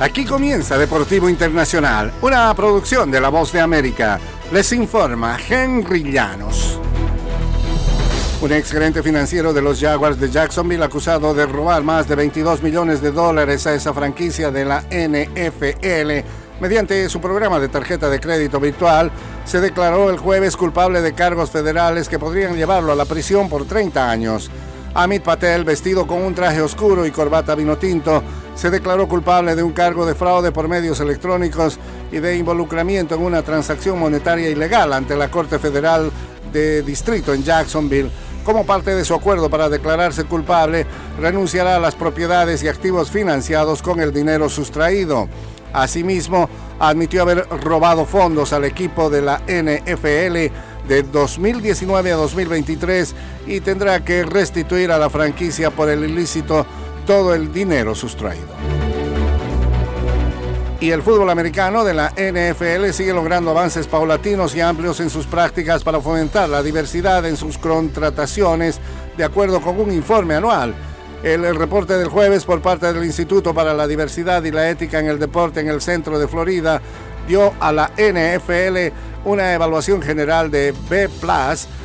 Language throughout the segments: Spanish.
Aquí comienza Deportivo Internacional, una producción de La Voz de América. Les informa Henry Llanos. Un exgerente financiero de los Jaguars de Jacksonville acusado de robar más de 22 millones de dólares a esa franquicia de la NFL mediante su programa de tarjeta de crédito virtual, se declaró el jueves culpable de cargos federales que podrían llevarlo a la prisión por 30 años. Amit Patel, vestido con un traje oscuro y corbata vino tinto, se declaró culpable de un cargo de fraude por medios electrónicos y de involucramiento en una transacción monetaria ilegal ante la Corte Federal de Distrito en Jacksonville. Como parte de su acuerdo para declararse culpable, renunciará a las propiedades y activos financiados con el dinero sustraído. Asimismo, admitió haber robado fondos al equipo de la NFL de 2019 a 2023 y tendrá que restituir a la franquicia por el ilícito todo el dinero sustraído. Y el fútbol americano de la NFL sigue logrando avances paulatinos y amplios en sus prácticas para fomentar la diversidad en sus contrataciones, de acuerdo con un informe anual. El, reporte del jueves por parte del Instituto para la Diversidad y la Ética en el Deporte en el centro de Florida dio a la NFL una evaluación general de B,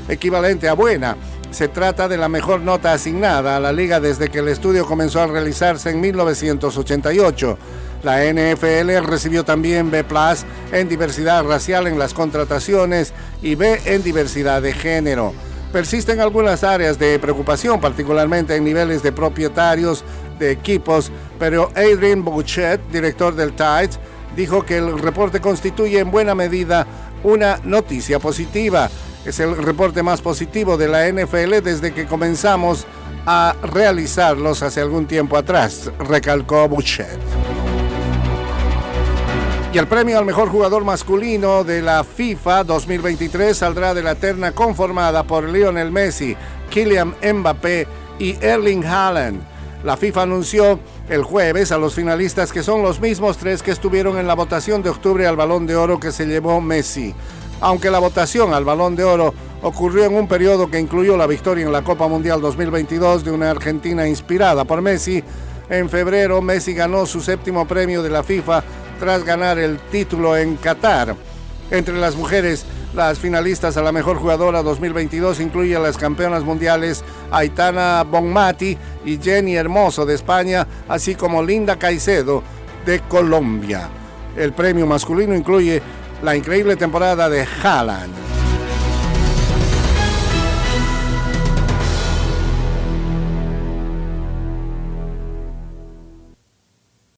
equivalente a buena se trata de la mejor nota asignada a la liga desde que el estudio comenzó a realizarse en 1988. La NFL recibió también B en diversidad racial en las contrataciones y B en diversidad de género. Persisten algunas áreas de preocupación, particularmente en niveles de propietarios de equipos, pero Adrian Bouchet, director del Tides, dijo que el reporte constituye en buena medida una noticia positiva es el reporte más positivo de la NFL desde que comenzamos a realizarlos hace algún tiempo atrás, recalcó Bouchet. Y el premio al mejor jugador masculino de la FIFA 2023 saldrá de la terna conformada por Lionel Messi, Kylian Mbappé y Erling Haaland. La FIFA anunció el jueves a los finalistas que son los mismos tres que estuvieron en la votación de octubre al balón de oro que se llevó Messi aunque la votación al balón de oro ocurrió en un periodo que incluyó la victoria en la Copa Mundial 2022 de una Argentina inspirada por Messi. En febrero, Messi ganó su séptimo premio de la FIFA tras ganar el título en Qatar. Entre las mujeres, las finalistas a la mejor jugadora 2022 incluyen a las campeonas mundiales Aitana Bonmati y Jenny Hermoso de España, así como Linda Caicedo de Colombia. El premio masculino incluye la increíble temporada de Haaland.